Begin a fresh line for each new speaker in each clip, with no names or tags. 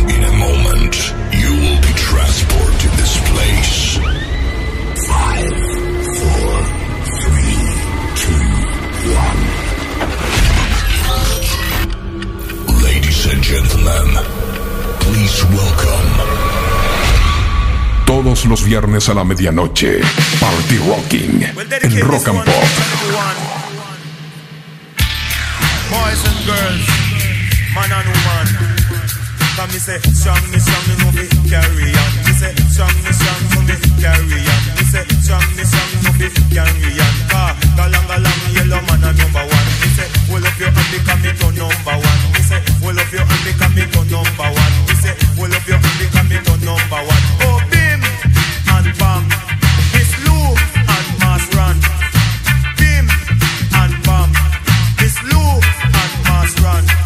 And in a moment, you will be transported to this place. Five, four, three, two, one. Ladies and gentlemen, please welcome.
Todos los viernes a la medianoche, Party Rocking en Rock and Pop.
Boys and girls, man and woman. Come me say, strong me strong me no fi carry on. Me say, strong me strong no fi carry on. Me say, strong me strong no fi carry on. Car galang galang yellow man a number one. Me say, hold up your hand because me to number one. Me say, hold up your hand because me to number one. Me say, hold up your hand because me to number one. Oh bim and bam, Miss Lou and Run. Bim and bam, Miss Lou and Mass Run.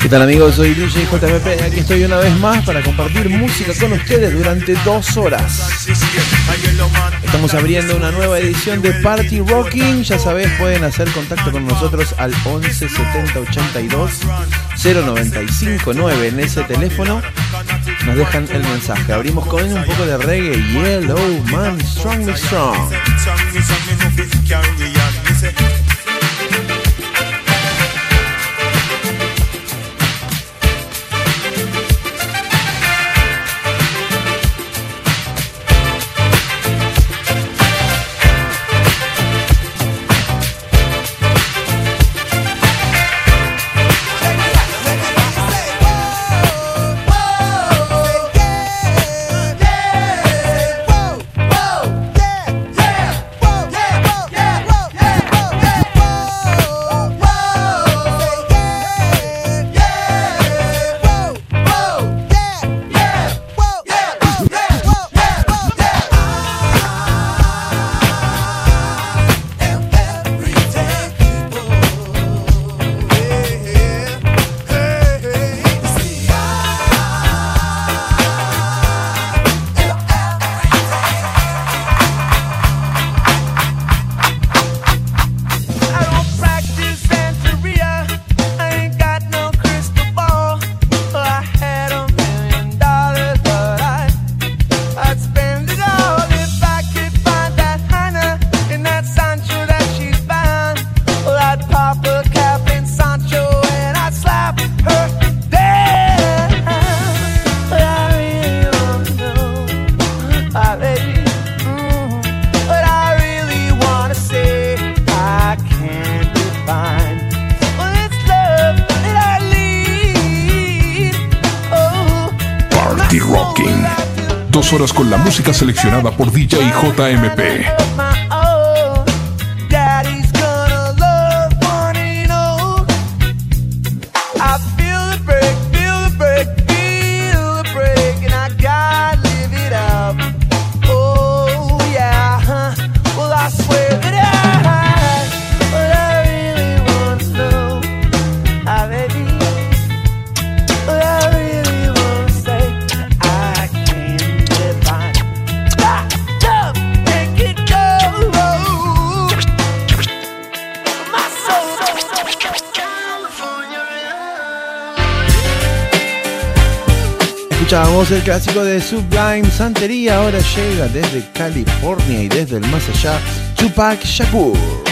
¿Qué tal amigos? Soy DJ JMP aquí estoy una vez más para compartir música con ustedes durante dos horas. Estamos abriendo una nueva edición de Party Rocking. Ya sabés, pueden hacer contacto con nosotros al 11 70 82 095 9 en ese teléfono. Nos dejan el mensaje. Abrimos con un poco de reggae. Yellow Man, Strong Me Strong.
Horas con la música seleccionada por DJ JMP.
Clásico de Sublime Santería. Ahora llega desde California y desde el más allá, Tupac Shakur.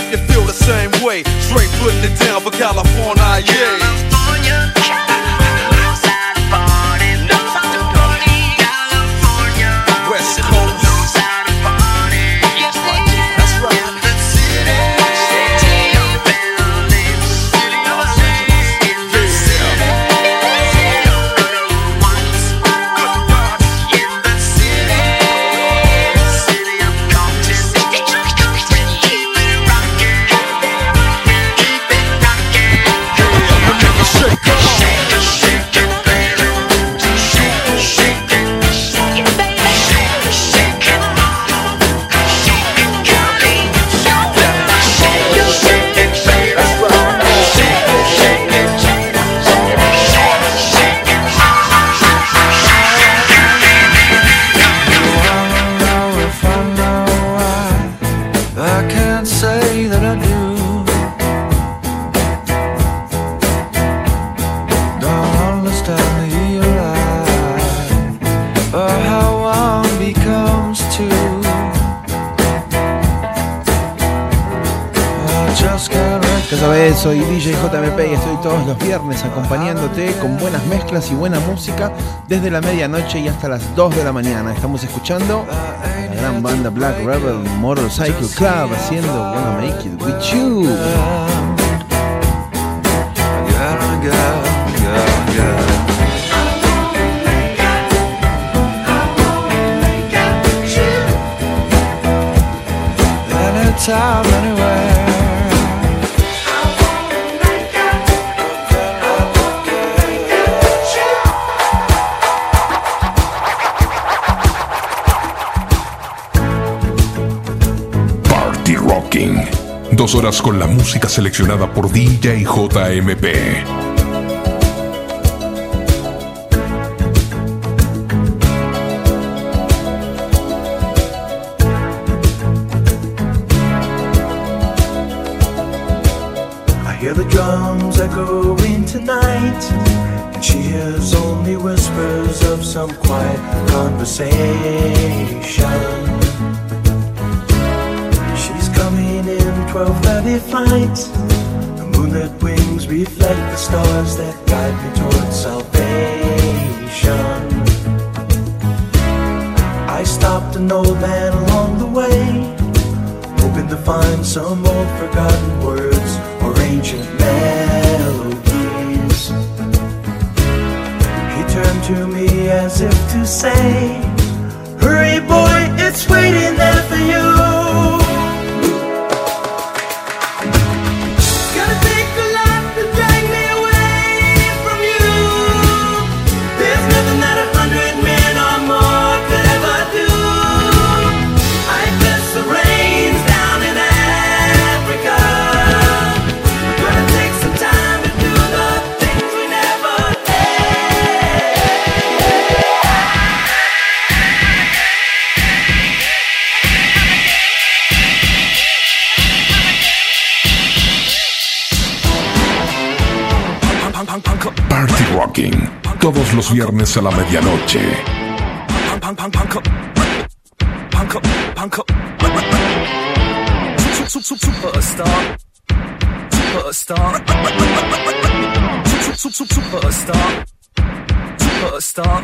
if you feel the same way. Straight putting it down for California, yeah.
Los viernes acompañándote con buenas mezclas y buena música desde la medianoche y hasta las 2 de la mañana. Estamos escuchando a la gran banda Black Rebel Motorcycle Club haciendo Wanna Make It With You.
Dos horas con la música seleccionada por DJ JMP. viernes a la medianoche.
Superstar. Superstar. Superstar.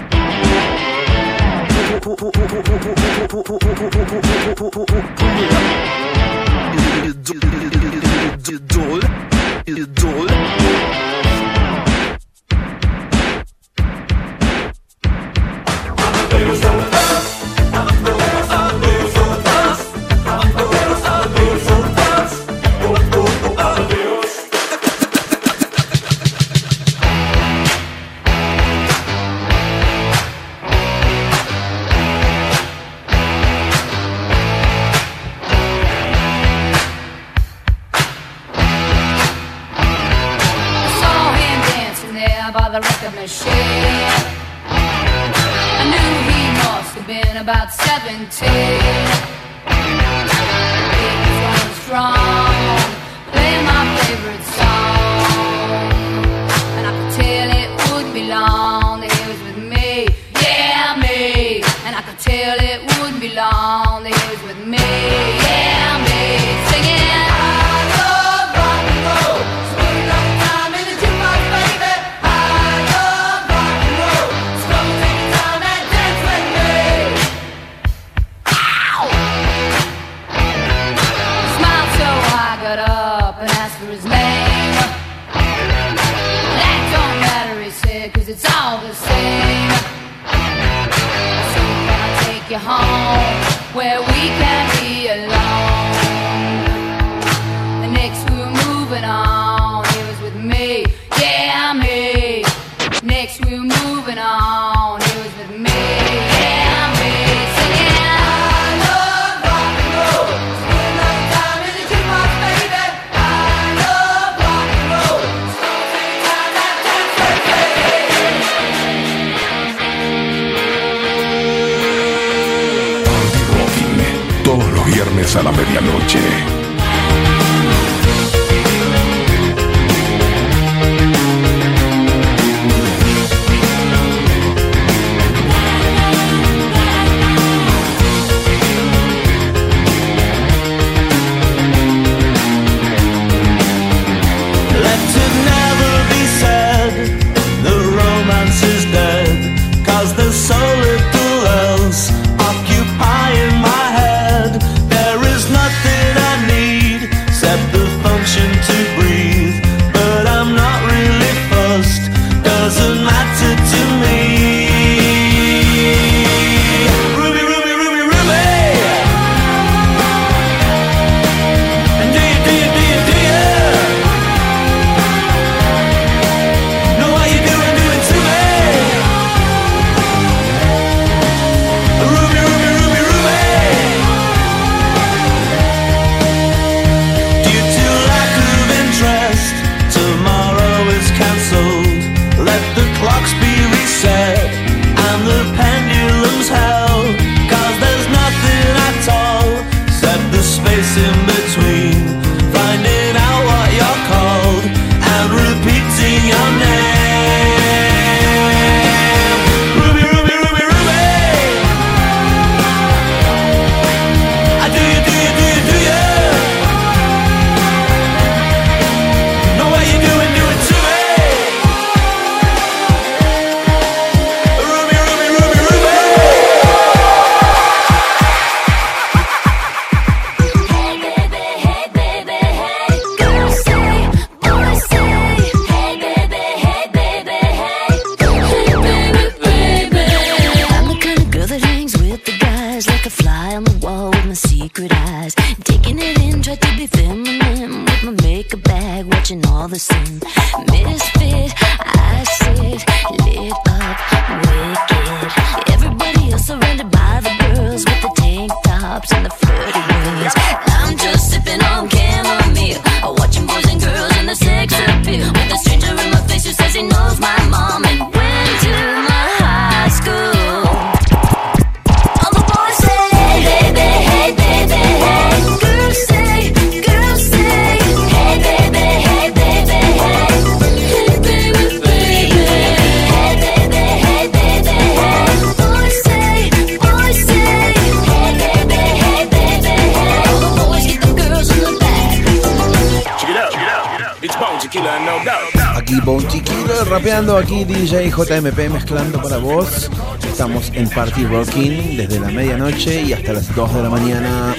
en Party Rocking desde la medianoche y hasta las 2 de la mañana.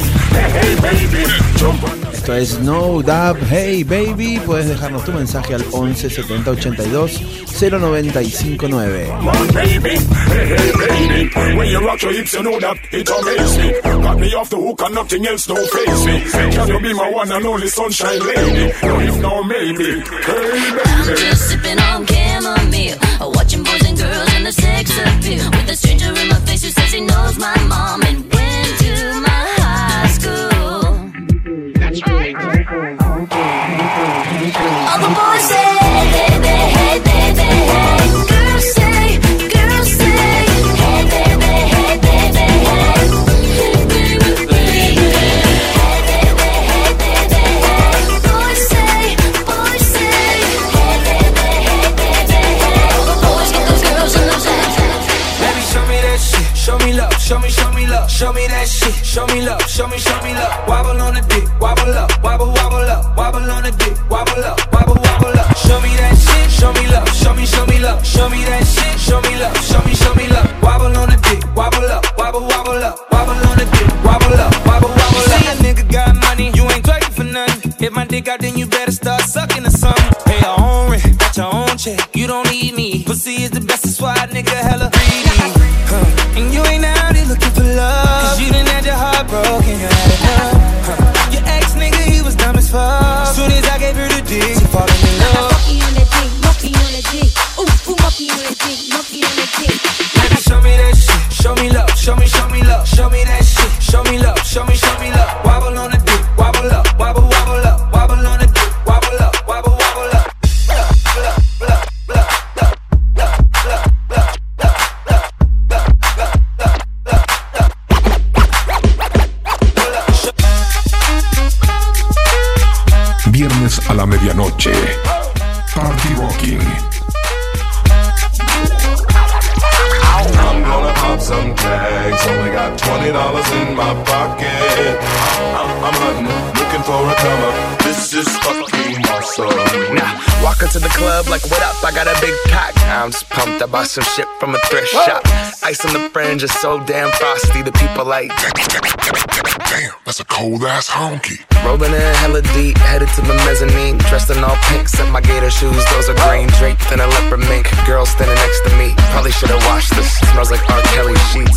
Esto es No Dub Hey Baby. Puedes dejarnos tu mensaje al 11 70 82 0959.
Watching boys and girls and the sex appeal my mom. Show me, that shit, show me love,
show me, show me love. Wobble on the dick, wobble up, wobble, wobble up, wobble on the dick, wobble up, wobble, wobble up. Show me that shit, show me love, show me, show me love, show me that shit, show me love, show me, show me love. Wobble on the dick, wobble up, wobble, wobble up, wobble on the dick, wobble up, wobble, wobble up. See a nigga got money, you ain't twerking for nothing. Hit my dick out, then you better start A
la medianoche. Party Rocking.
I'm gonna pop some tags. Only got twenty dollars in my pocket. I'm, I'm hunting, looking for a come up. This is fucking awesome.
Nah, walk into the club like, what up? I got a big cock. I'm just pumped. I bought some shit from a thrift shop. Ice on the fringe is so damn frosty. The people like,
Damn, that's a cold ass honky.
rolling in hella deep, headed to the mezzanine. Dressed in all pink, set my gator shoes. Those are green draped in a leopard mink. Girl standing next to me. Probably should have washed this. Smells like R. Kelly sheets.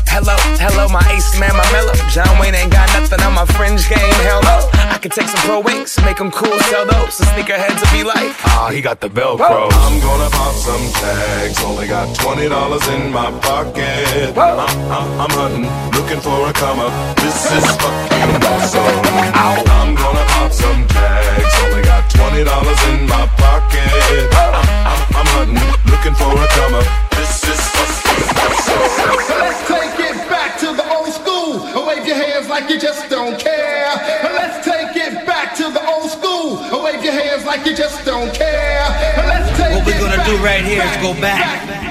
Hello, hello, my ace man, my mellow. John Wayne ain't got nothing on my fringe game. Hell no. I could take some pro wings, make them cool, sell those. So sneakerheads will be like, ah, he got the Velcro.
I'm gonna pop some tags. Only got twenty dollars in my pocket. I'm, I'm, I'm hunting, looking for a come up. This is fucking awesome. I'm gonna pop some tags. Only got twenty dollars in my pocket. I'm, I'm, I'm hunting, looking for a come up. This is fucking awesome.
Your hands like you just don't care. Let's take it back to the old school. Wave your hands like you just don't care. Let's take
What we're gonna
back,
do right here is go back.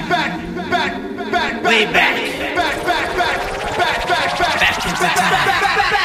back, back, back,
Way back.
back, back, back, back, back, back,
Back into time.
Where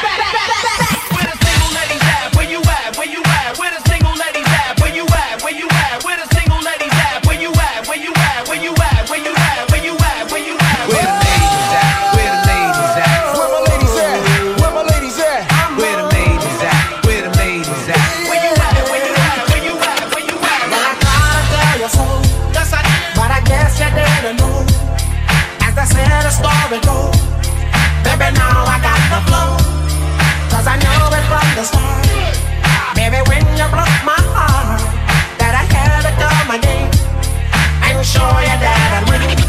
show you that I'd win.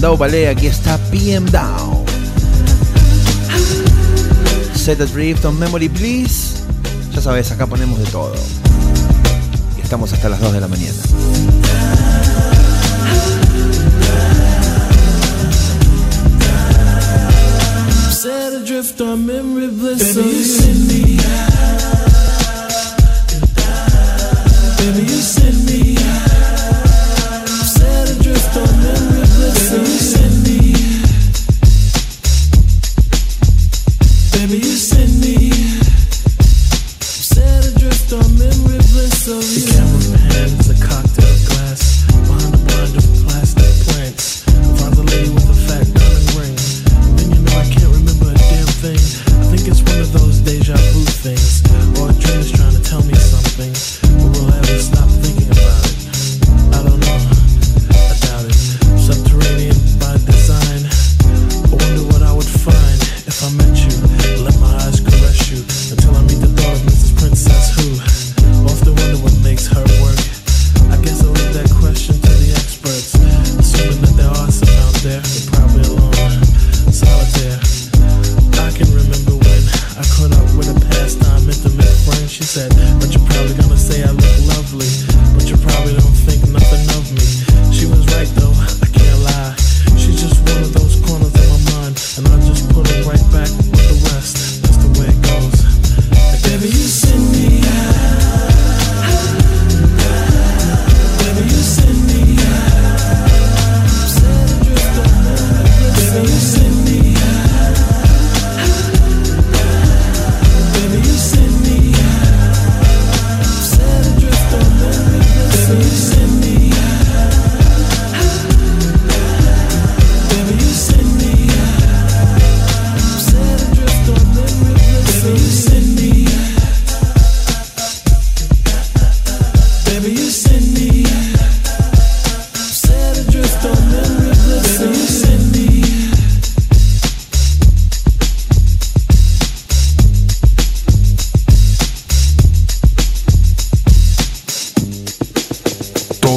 Landau Ballet, aquí está PM Down. Set Drift on Memory Please. Ya sabes, acá ponemos de todo. Y estamos hasta las 2 de la mañana.
Set adrift on memory bliss. Baby, you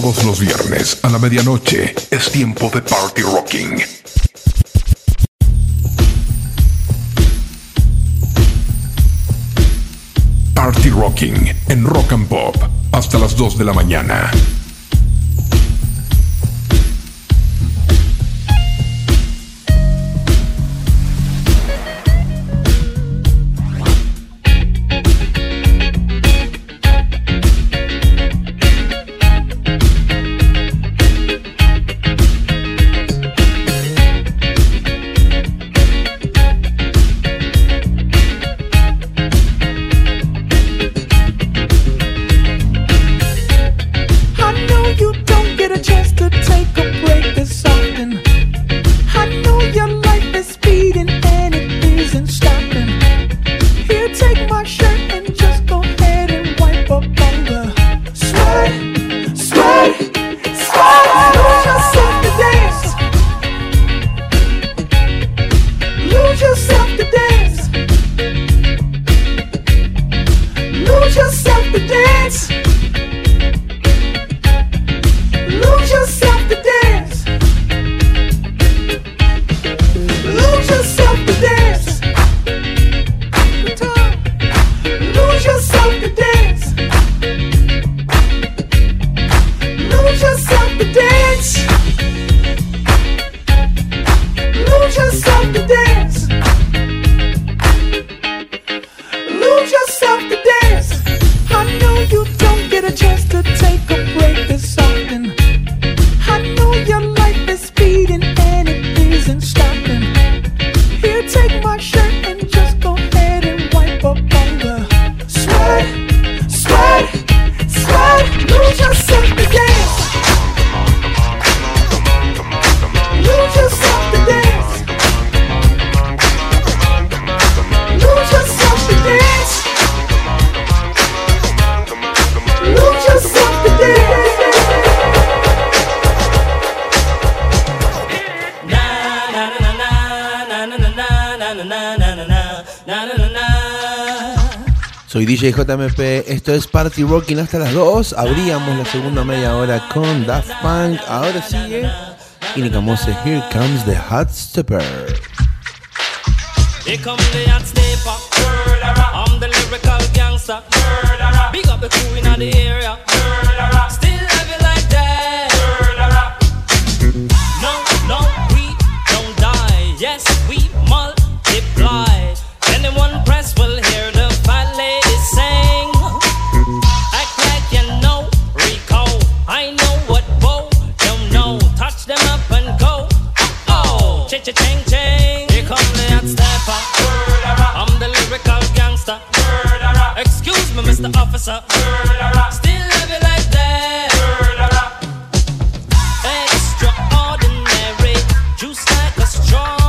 Todos los viernes a la medianoche es tiempo de Party Rocking. Party Rocking en Rock and Pop hasta las 2 de la mañana.
JMP, esto es Party Rocking hasta las 2. Abríamos la segunda media hora con Daft Punk. Ahora sigue Inica Mose, Here Comes the Hot Stepper.
Here comes the hot stepper. I'm the lyrical gangster. Big up the crew in the
air.
Let's.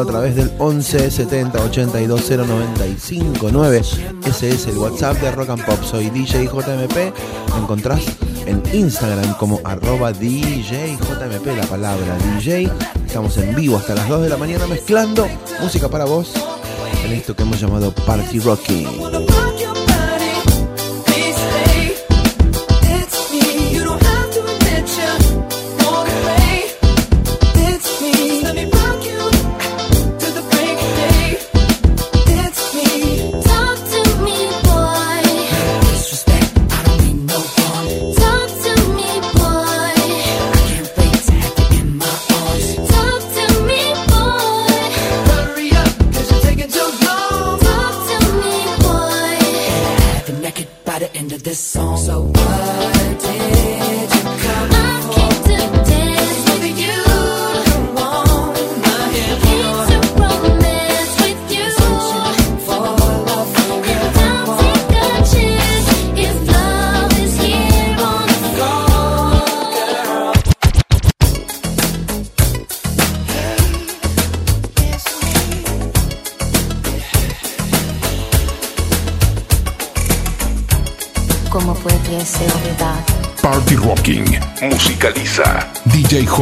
a
través del 11 70 82 0 95 9. Ese es el WhatsApp de Rock and Pop. Soy DJ JMP. Encontrás en Instagram como arroba DJJMP, la palabra DJ. Estamos en vivo hasta las 2 de la mañana mezclando música para vos en esto que hemos llamado Party Rocking.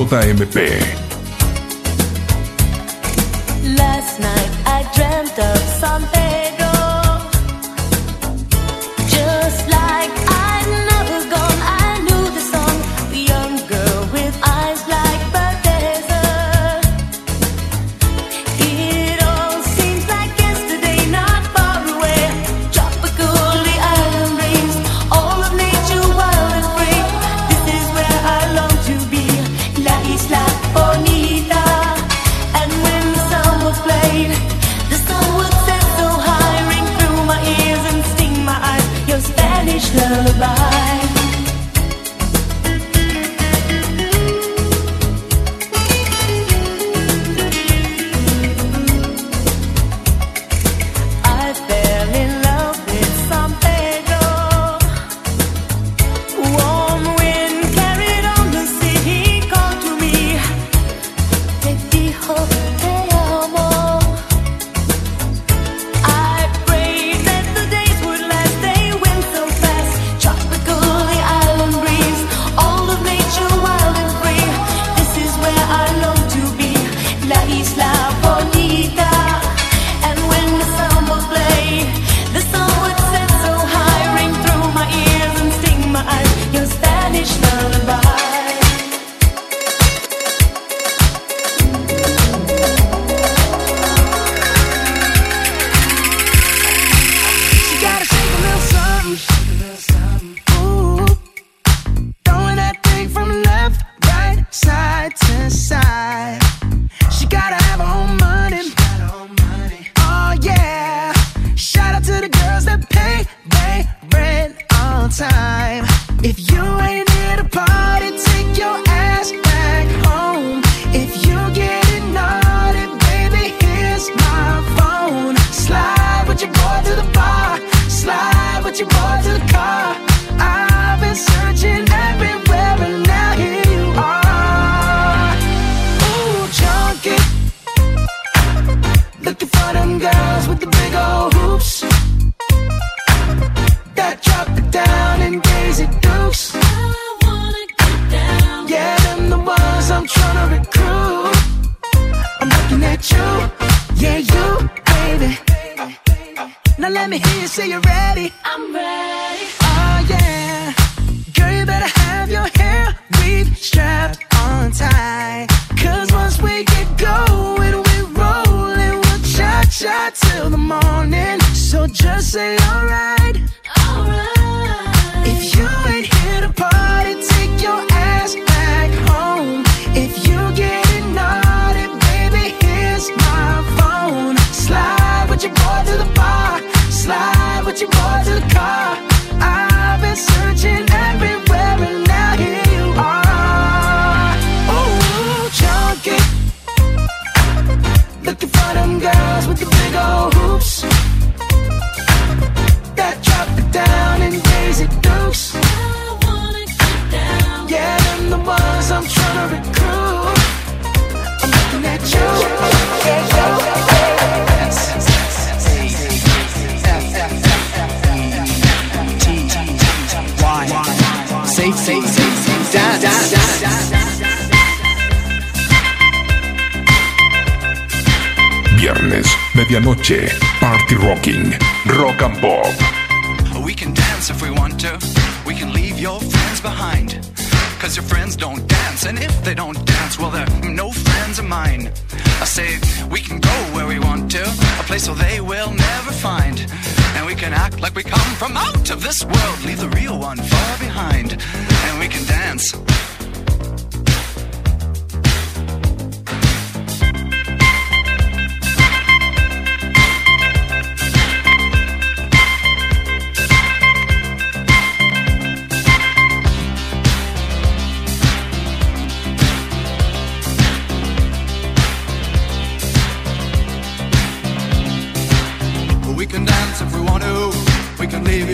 JMP.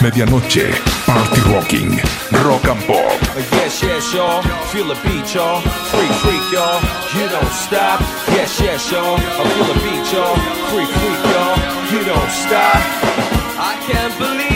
Medianoche, party rocking, rock and pop.
Yes, yes, y'all. Feel the beat, y'all. Freak, freak, y'all. You don't stop. Yes, yes, y'all. I feel the beat, y'all. Freak, freak, y'all. You don't stop. I can't believe.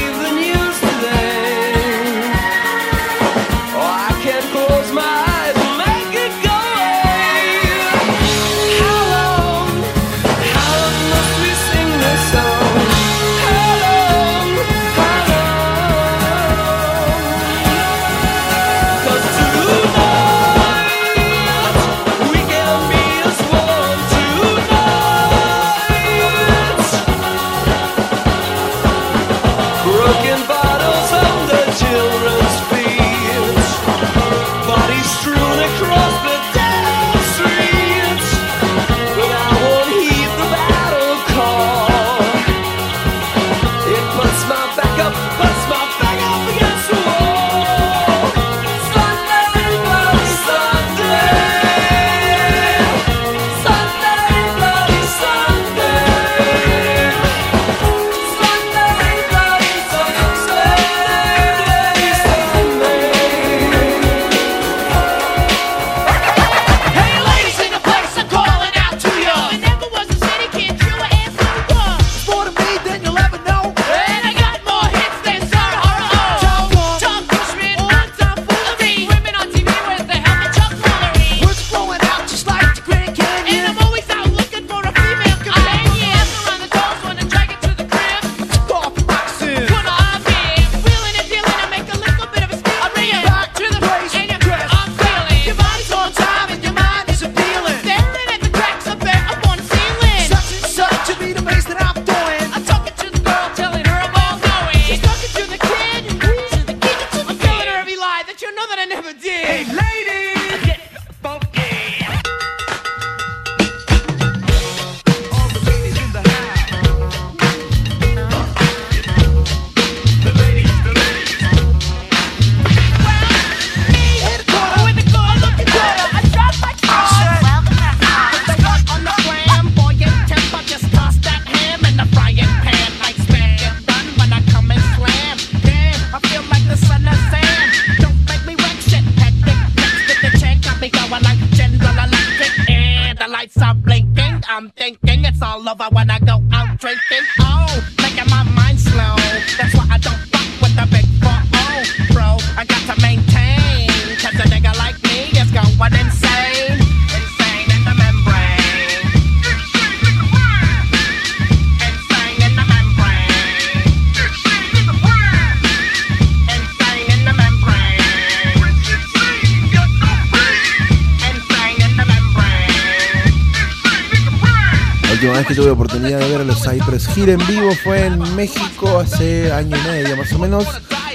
tuve oportunidad de ver a los Cypress Hill en vivo fue en México hace año y medio más o menos.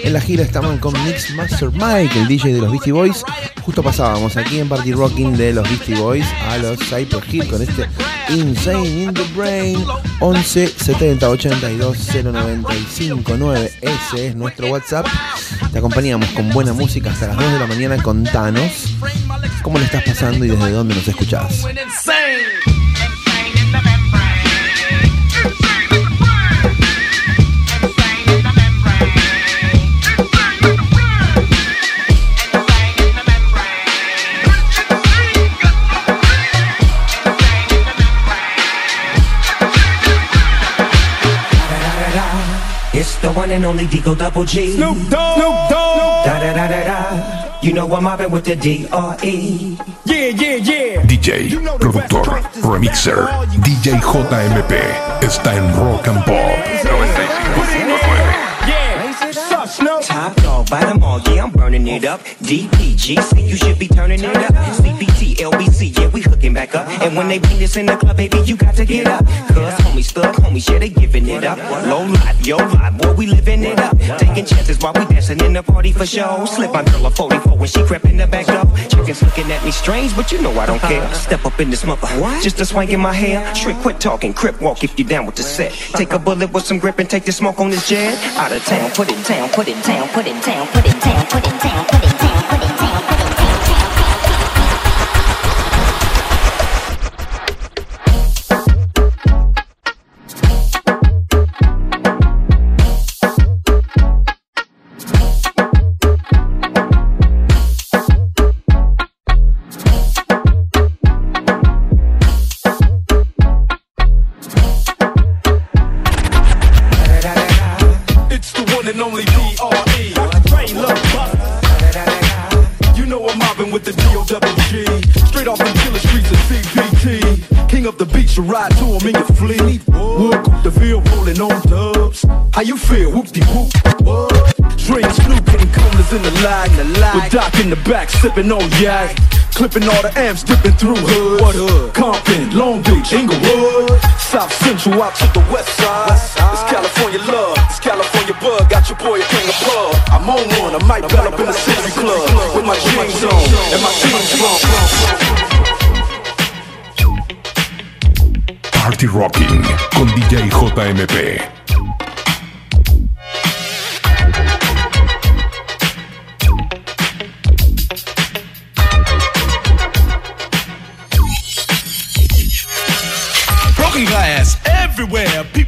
En la gira estaban con Mix Master Mike, el DJ de los Beastie Boys. Justo pasábamos aquí en Party Rocking de los Beastie Boys a los Cypress Hill con este Insane in the Brain 11 70 82 095 Ese es nuestro WhatsApp. Te acompañamos con buena música hasta las 2 de la mañana. Contanos cómo le estás pasando y desde dónde nos escuchás.
One and only Digo Double G. Snoop Dogg. Snoop Dogg. Da da da da da. You know I'm mobbing with the D R E.
Yeah, yeah, yeah. DJ, productor, remixer, DJ JMP está en Rock and Pop
Top dog, bite 'em all, yeah, I'm burning it up. DPG, say you should be turning it up. CBT, LBC, yeah, we hooking back up. And when they bring this in the club, baby, you got to get up. Cause homies, thug homies, yeah, they giving it up. Low life, yo life, boy, we living it up. Taking chances while we dancing in the party for show. Slip my girl a 44 when she crept in the back door. Chickens looking at me strange, but you know I don't care. Step up in this mother, just a swank in my hair. Trick, quit talking, crip walk if you down with the set. Take a bullet with some grip and take the smoke on this jet. Out of town, put it in town, put it in town, put it in down, put it down, put it down, put it down, put it
down. Feel? Whoop-de-whoop. What? Dre and Snoop getting corners in the lag. With Doc in the back, sipping on yak. Clipping all the amps, dipping through hood. What hood? Compton, Long Beach, Inglewood. South Central out to the west side. It's California love, it's California bug. Got your boy a king of pub. I'm on one, I might bet up in the City Club. With my jeans on and my jeans team's
Party Rocking con DJ JMP.
sunglass.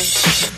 Thank you.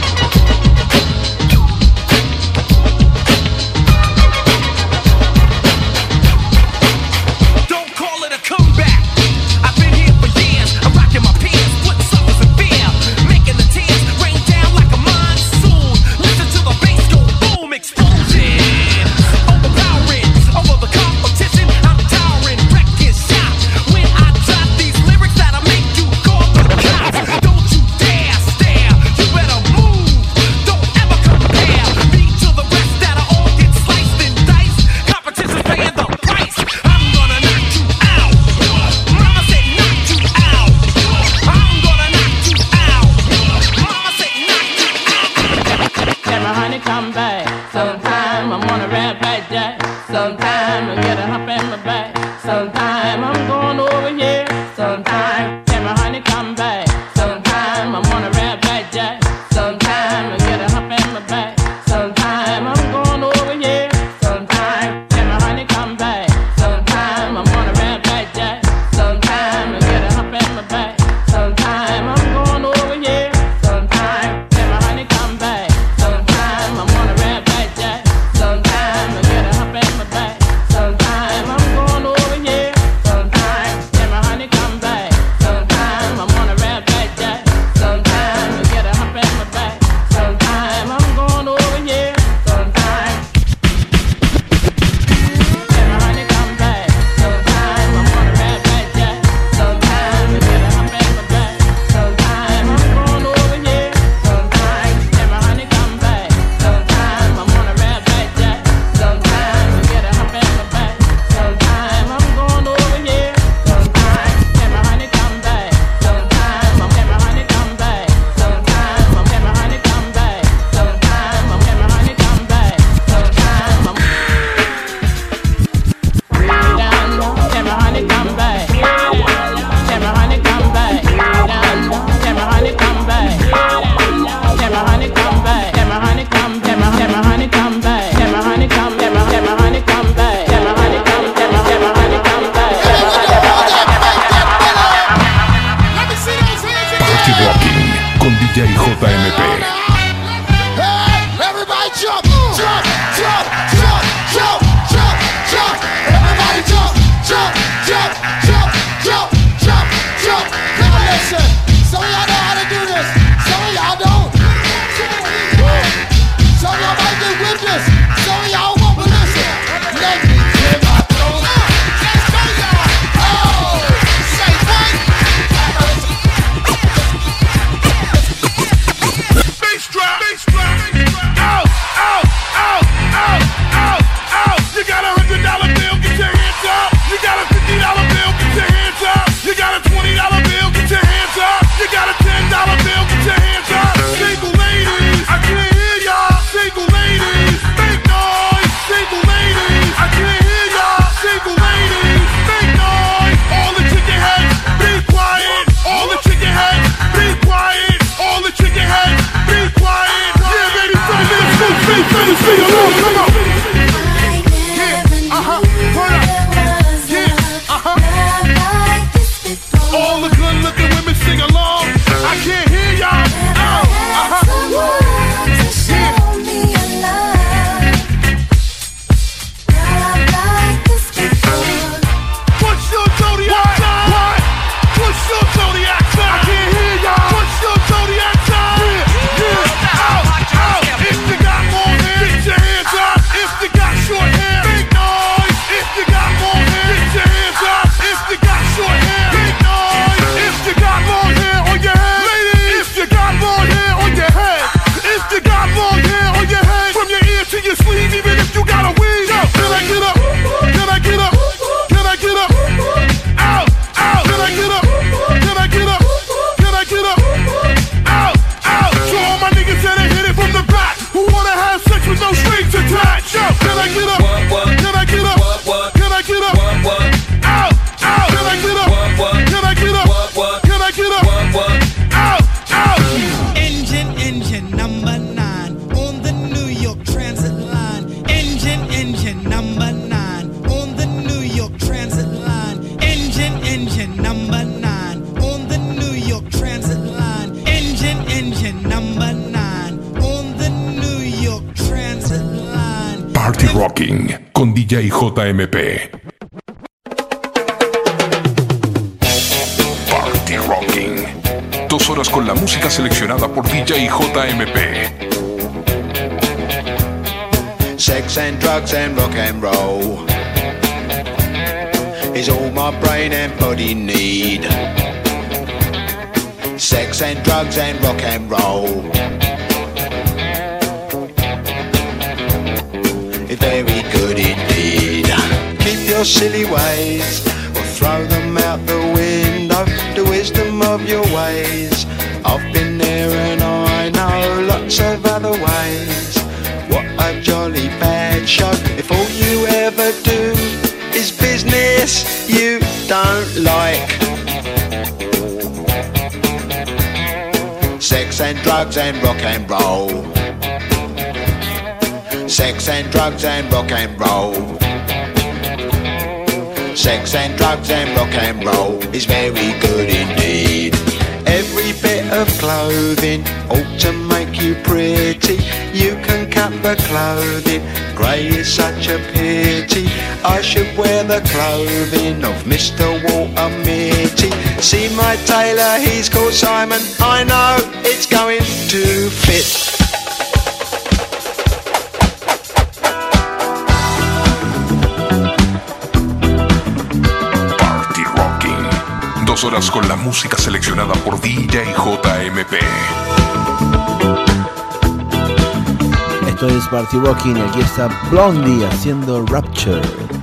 Sex and drugs and rock and roll. It's very good indeed. Keep your silly ways or throw them out the window. The wisdom of your ways. I've been there and I know lots of other ways. What a jolly bad show. If drugs and rock and roll. Sex and drugs and rock and roll. Sex and drugs and rock and roll is very good indeed. Every bit of clothing ought to make you pretty. You cut the clothing, grey is such a pity. I should wear the clothing of Mr. Walter Mitty. See my tailor, he's called Simon. I know it's going to fit.
Horas con la música seleccionada por DJ JMP.
Esto es Party Rocking y aquí está Blondie haciendo Rapture.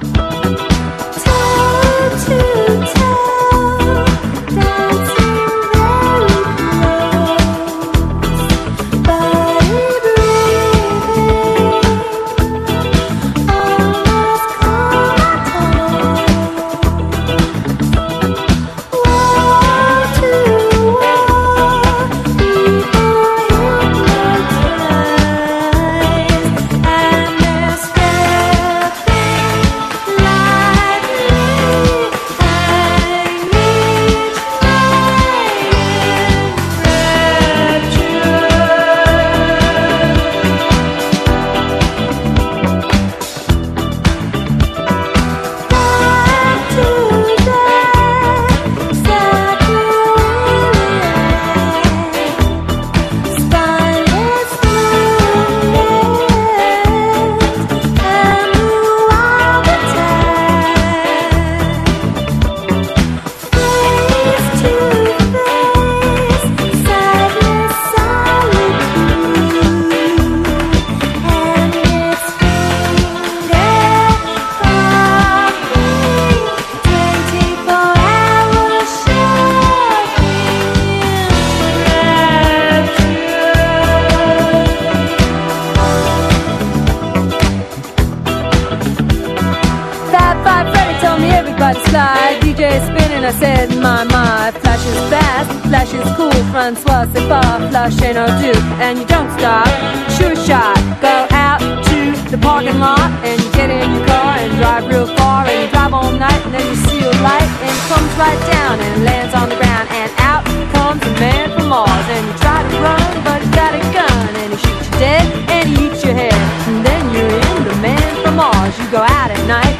Mars. You go out at night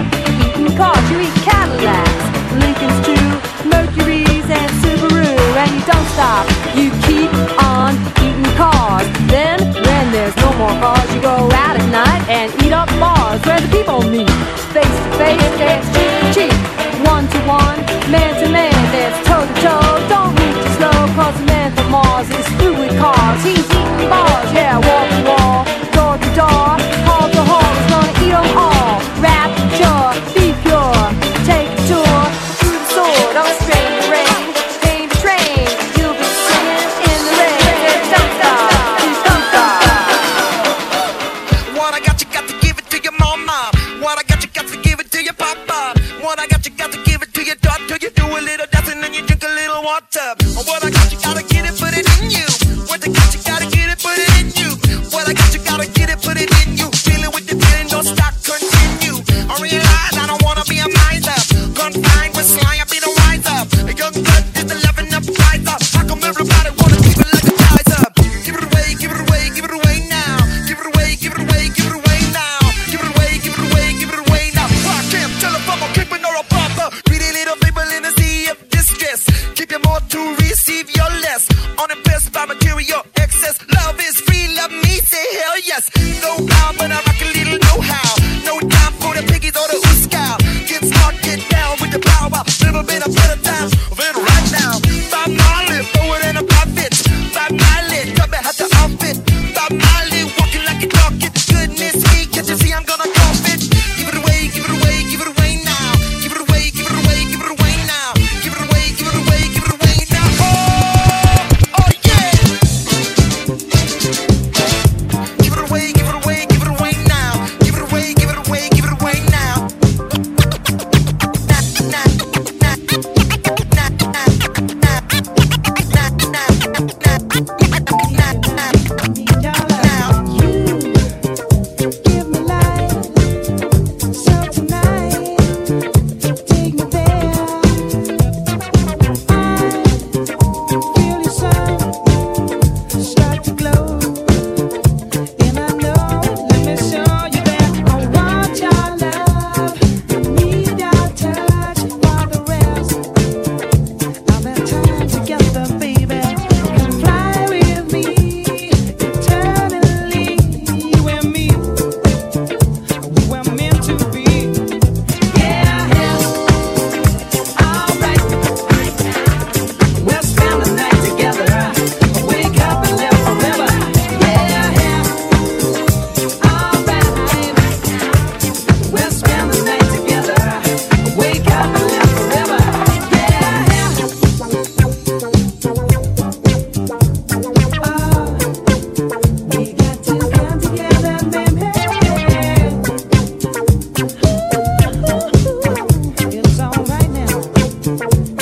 eating cars, you eat Cadillacs, Lincolns too, Mercury's and Subaru, and you don't stop, you keep on eating cars. Then, when there's no more cars, you go out at night and eat up bars where the people meet. Face to face, cheek to cheek, one to one, man to man, dance toe to toe. Don't move too slow, cause the man from Mars is through with cars. He's eating bars, yeah, wall to wall, door to door, hall to hall, he's gonna eat them all.
Bye.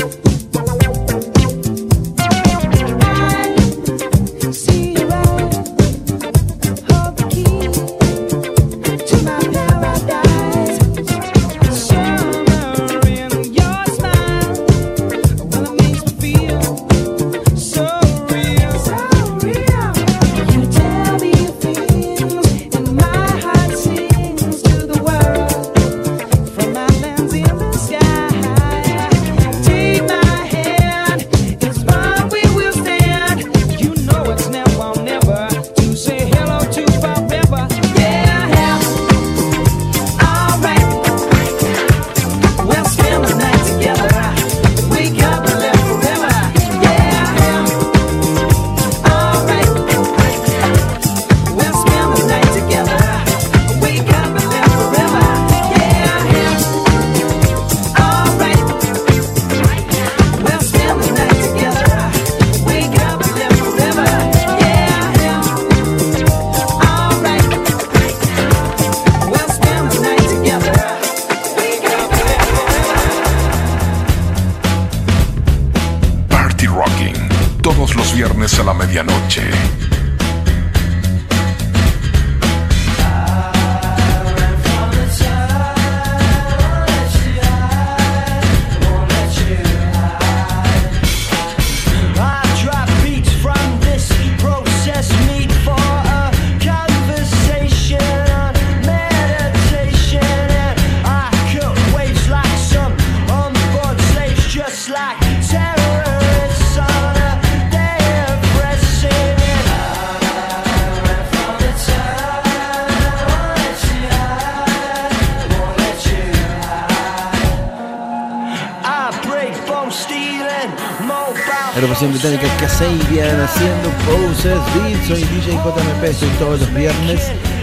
todos los viernes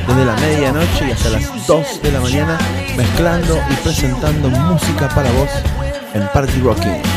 desde la medianoche y hasta las 2 de la mañana mezclando y presentando música para vos en Party Rocking.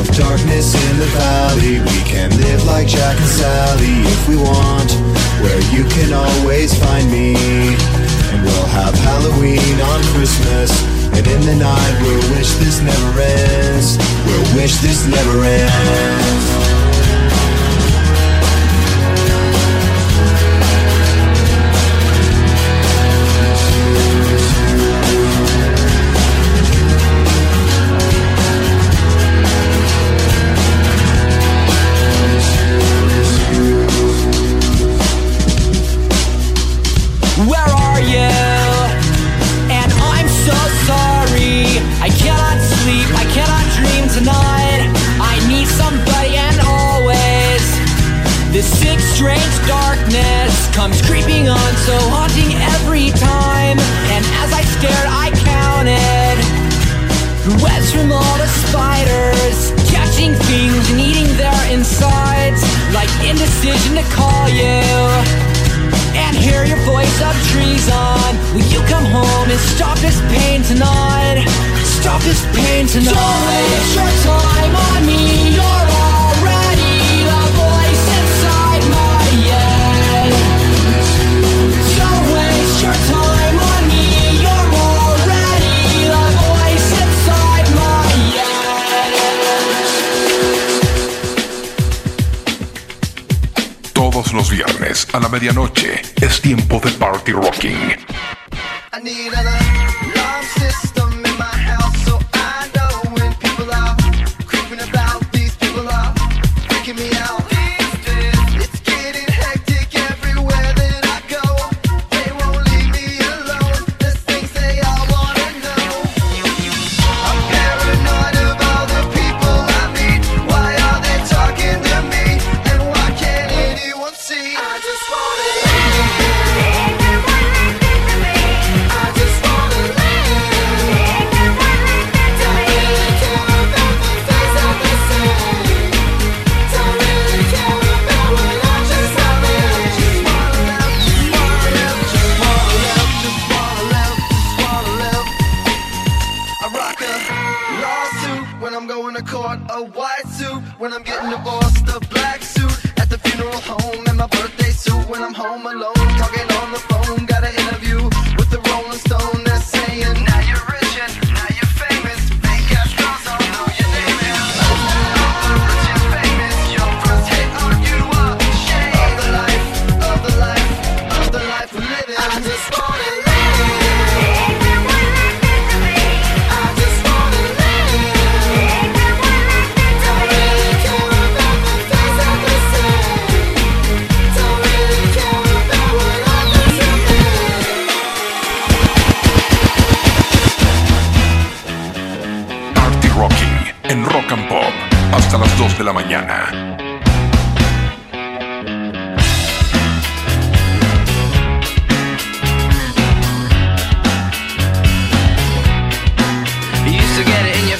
Of darkness in the valley. We can live like Jack and Sally if we want, where you can always find me. And we'll have Halloween on Christmas. And in the night, we'll wish this never ends. We'll wish this never ends.
This pain tonight. Don't waste your time on me. You're already the voice inside my head. Don't waste your time on me. You're already the voice inside my head.
Todos los viernes a la medianoche es tiempo de Party Rocking.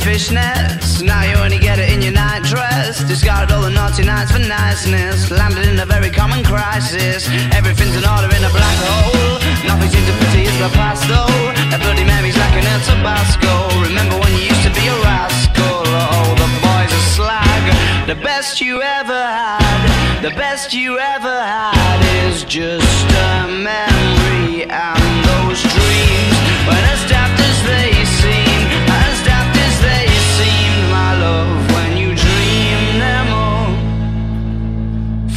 Fishnets, now you only get it in your night dress. All the naughty nights for niceness, landed in a very common crisis. Everything's in order in a black hole. Nothing seems to pity is the past though. A Bloody Mary's like an El Tabasco. Remember when you used to be a rascal? Oh, the boys are slag. The best you ever had, the best you ever had is just a memory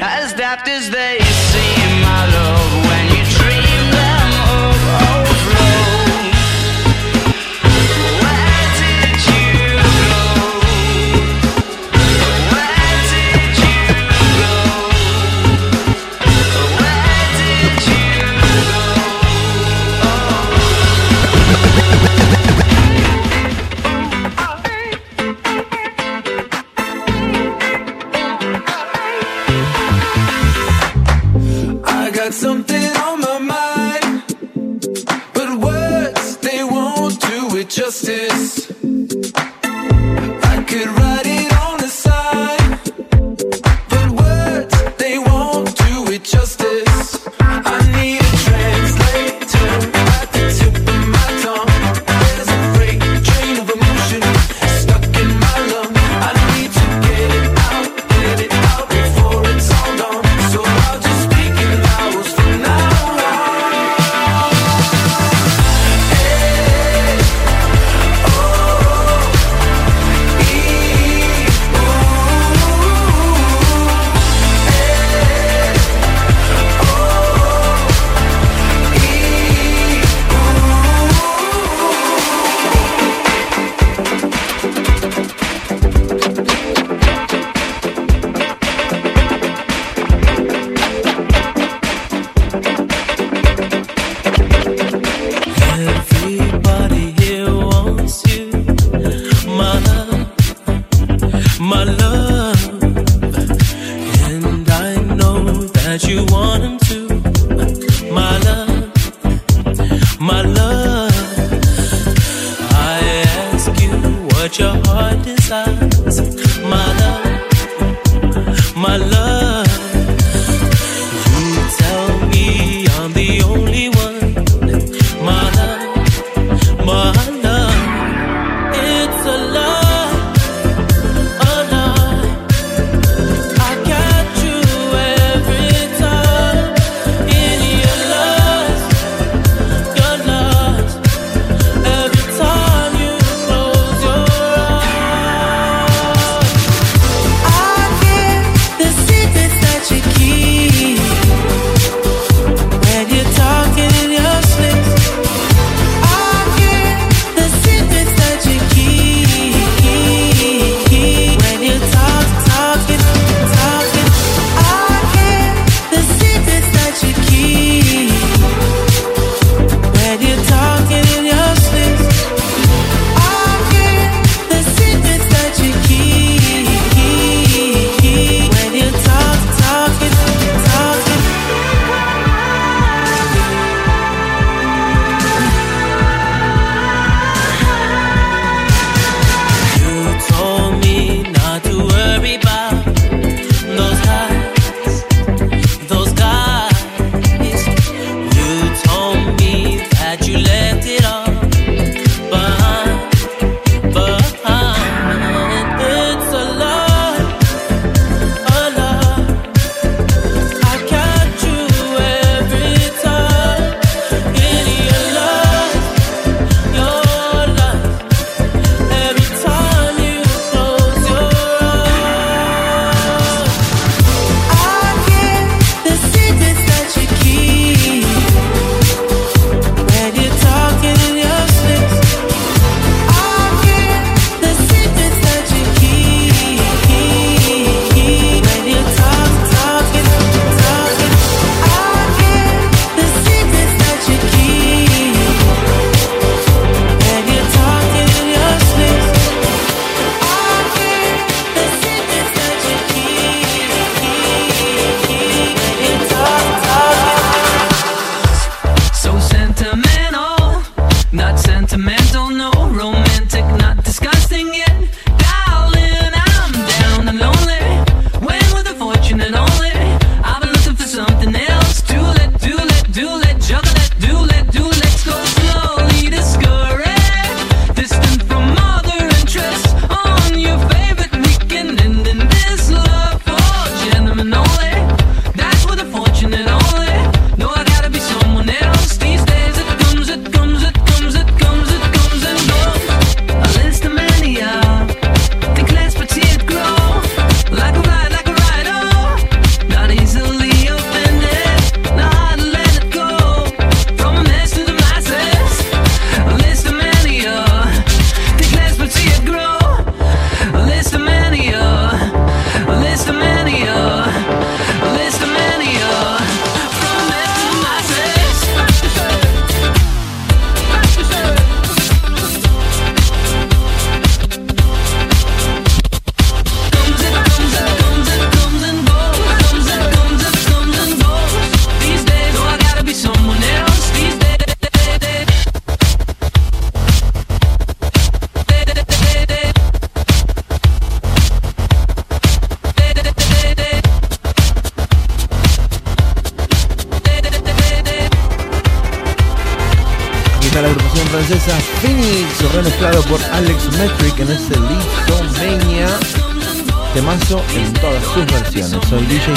as daft as they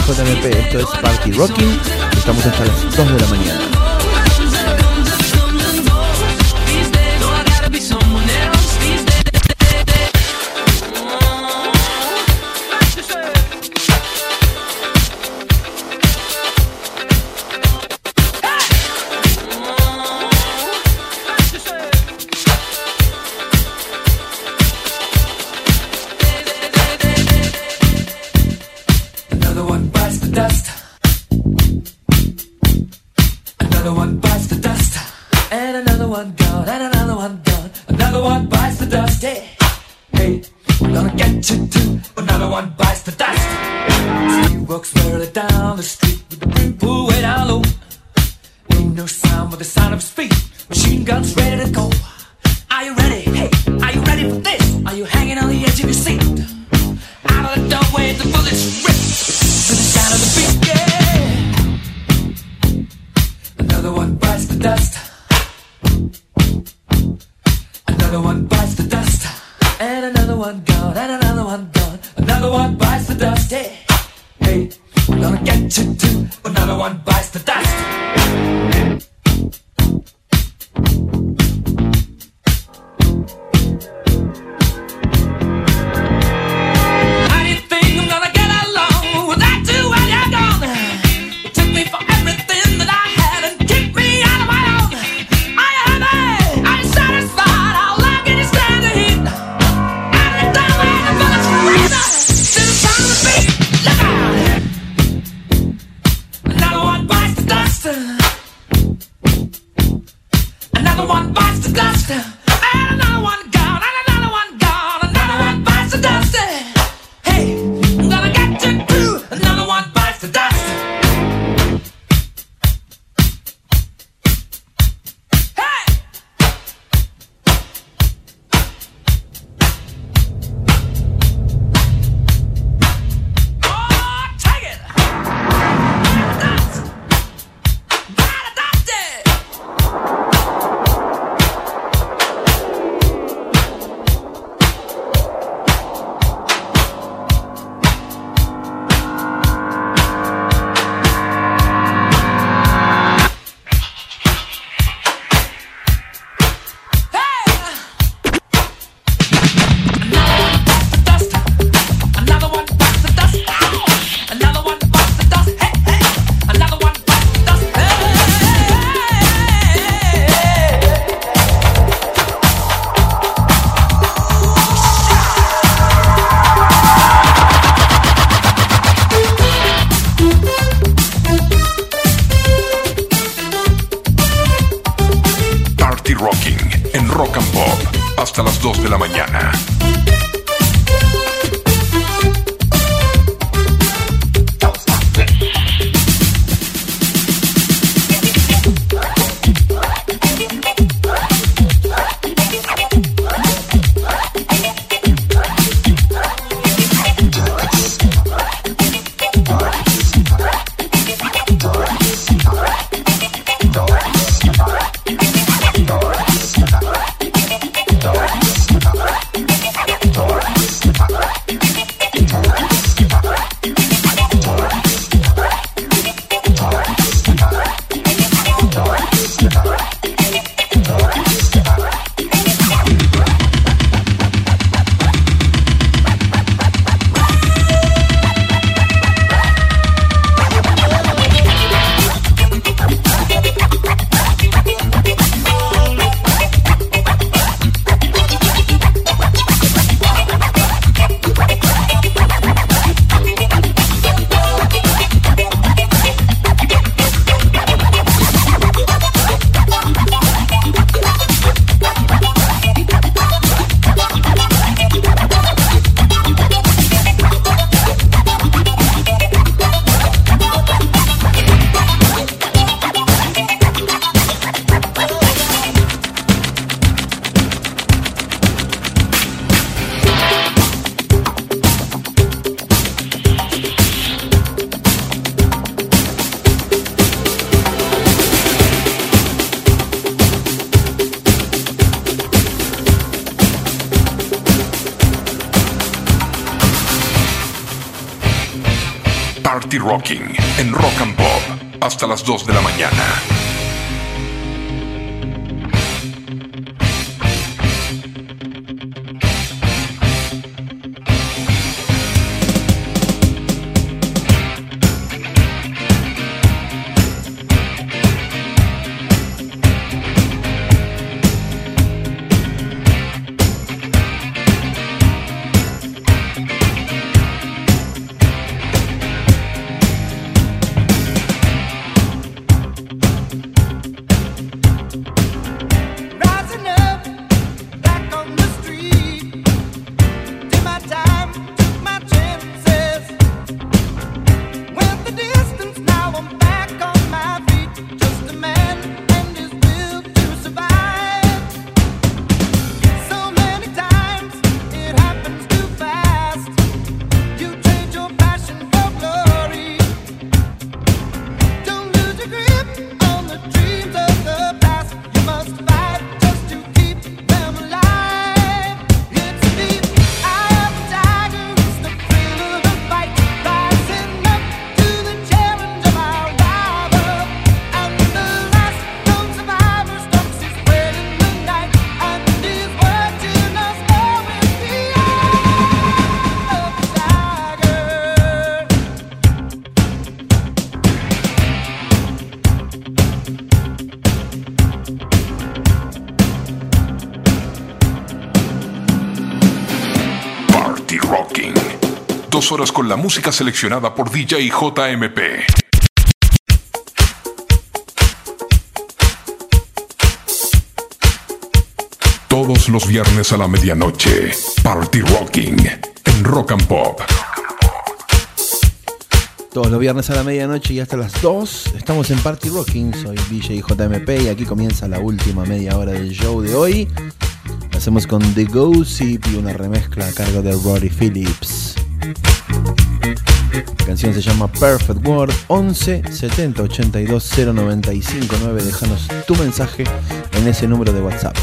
JMP, esto es Party Rocking. Estamos hasta las 2 de la mañana.
hasta las 2 de la mañana. Horas con la música seleccionada por DJ JMP. Todos los viernes a la medianoche. Party Rocking en Rock and Pop.
Todos los viernes a la medianoche y hasta las 2 estamos en Party Rocking. Soy DJ JMP y aquí comienza la última media hora del show de hoy. Hacemos con The Gossip y una remezcla a cargo de Rory Phillips. La canción se llama Perfect World 11 70 82 095 9. Déjanos tu mensaje en ese número de WhatsApp.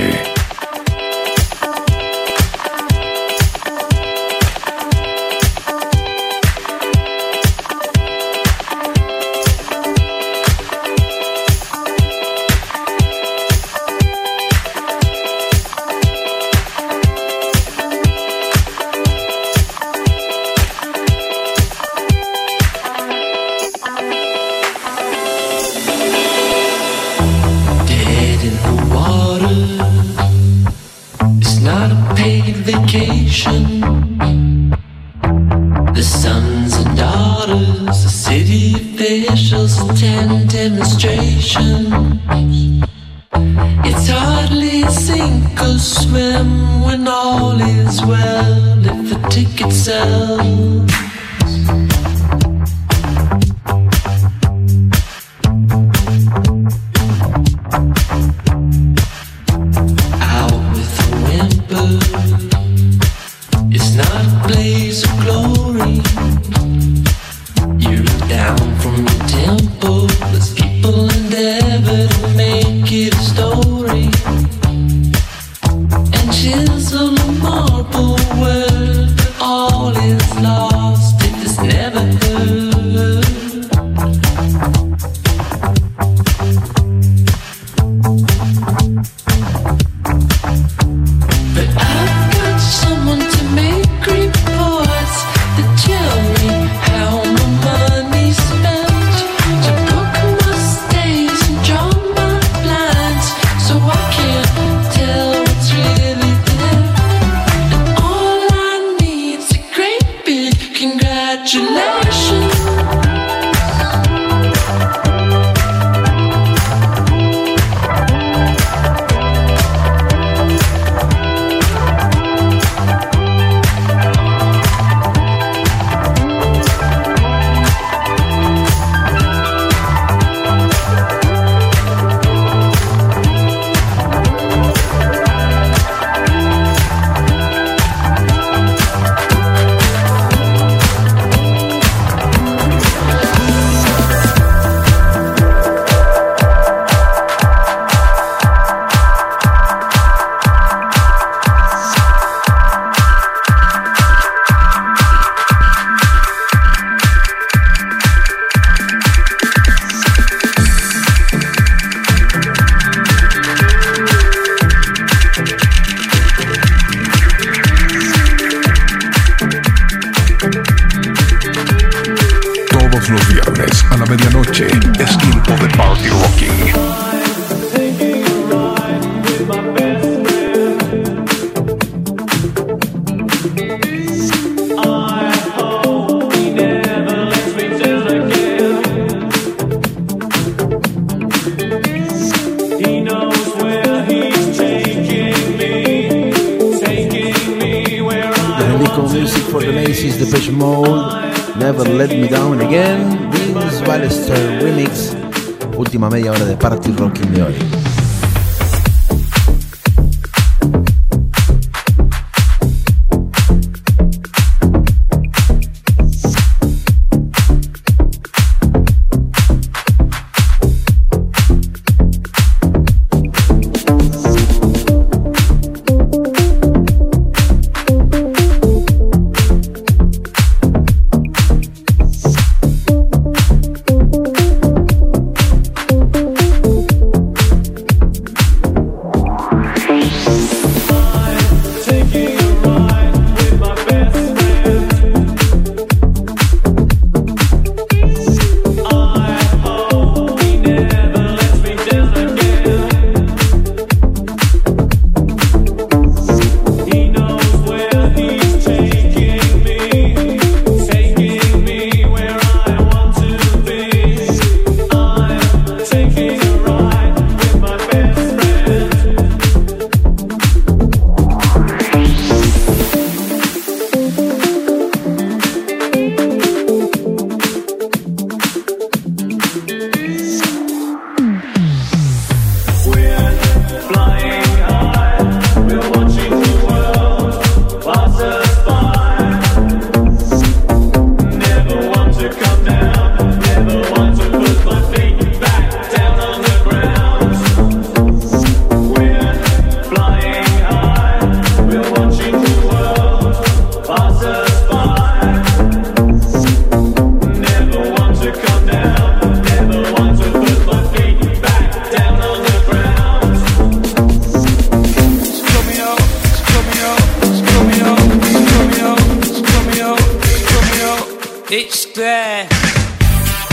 Medianoche.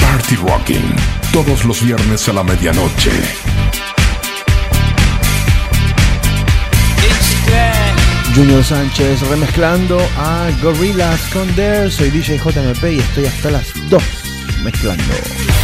Party Rocking,
todos los viernes a la medianoche.
Junior Sánchez remezclando a Gorillaz con Dare. Soy DJ JMP y estoy hasta las 2 mezclando.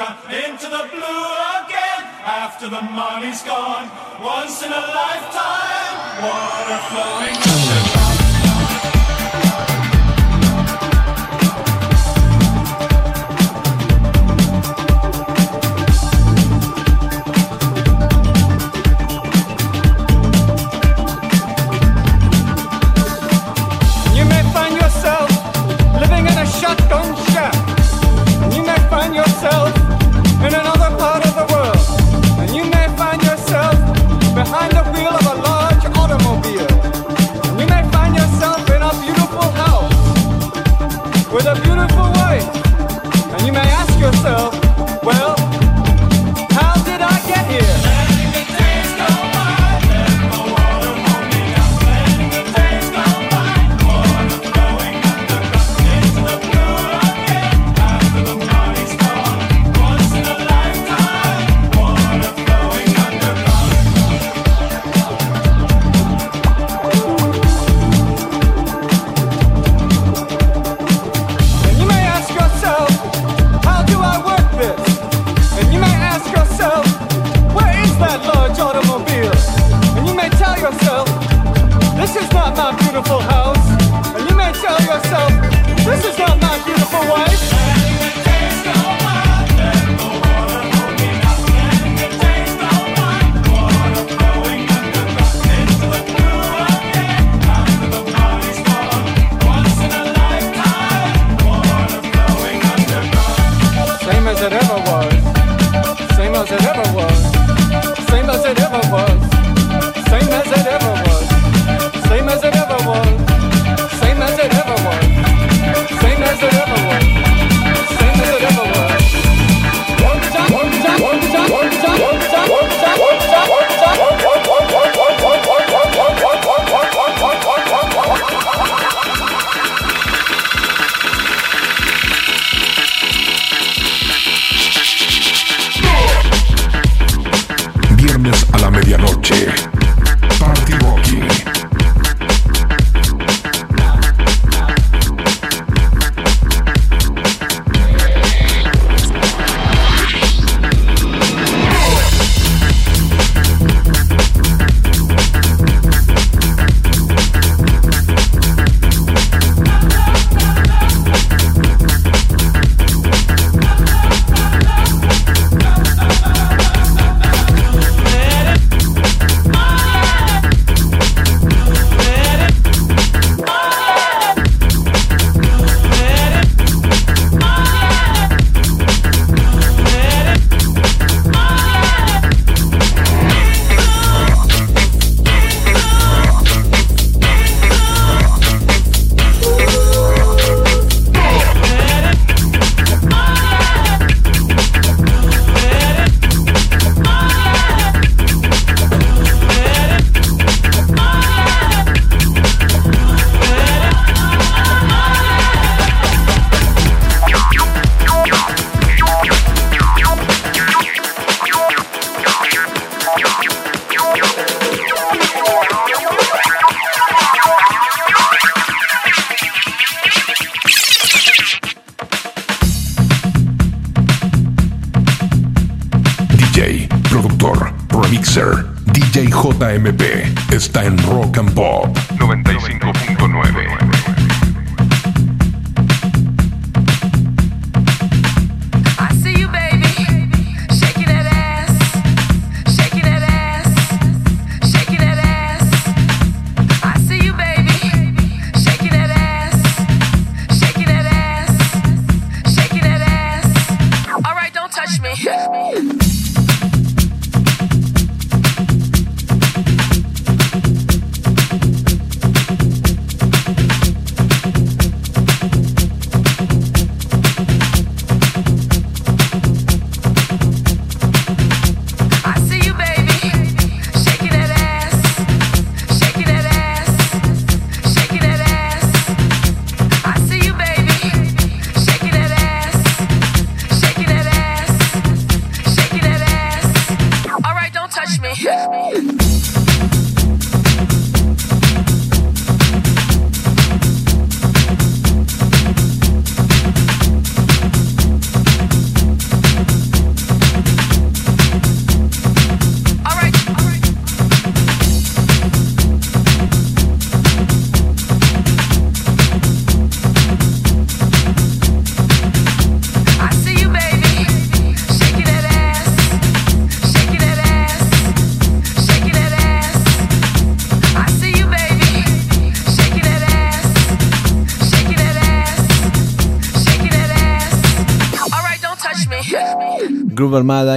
into the blue again, after the money's gone. Once in a lifetime, water flowing.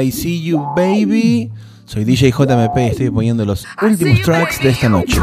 I
See You Baby.
Soy DJ JMP y estoy poniendo los últimos tracks de esta noche.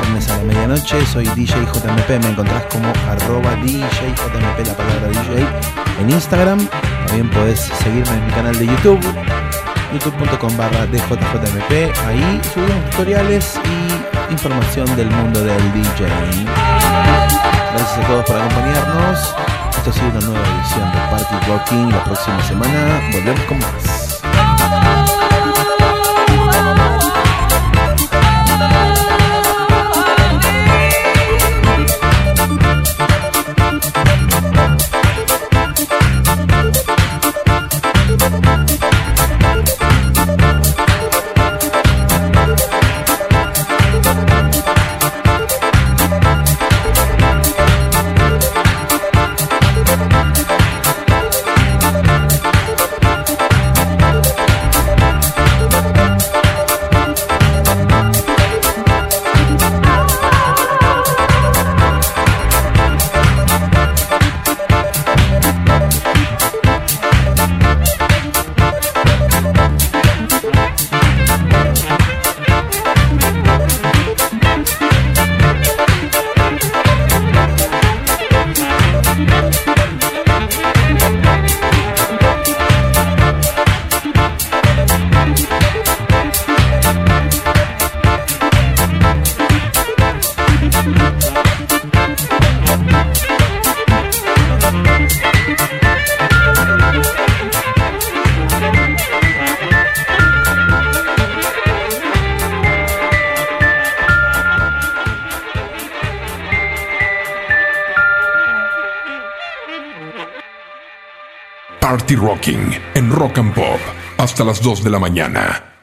Viernes a la medianoche. Soy DJ JMP. Me encontrás como arroba DJ JMP, la palabra DJ, en Instagram. También podés seguirme en mi canal de YouTube youtube.com barra DJJMP. Ahí subimos tutoriales y información del mundo del DJ. Gracias a todos por acompañarnos. Esto ha sido una nueva edición de Party Rocking. La próxima semana volvemos con más.
Rock and Pop hasta las 2 de la mañana.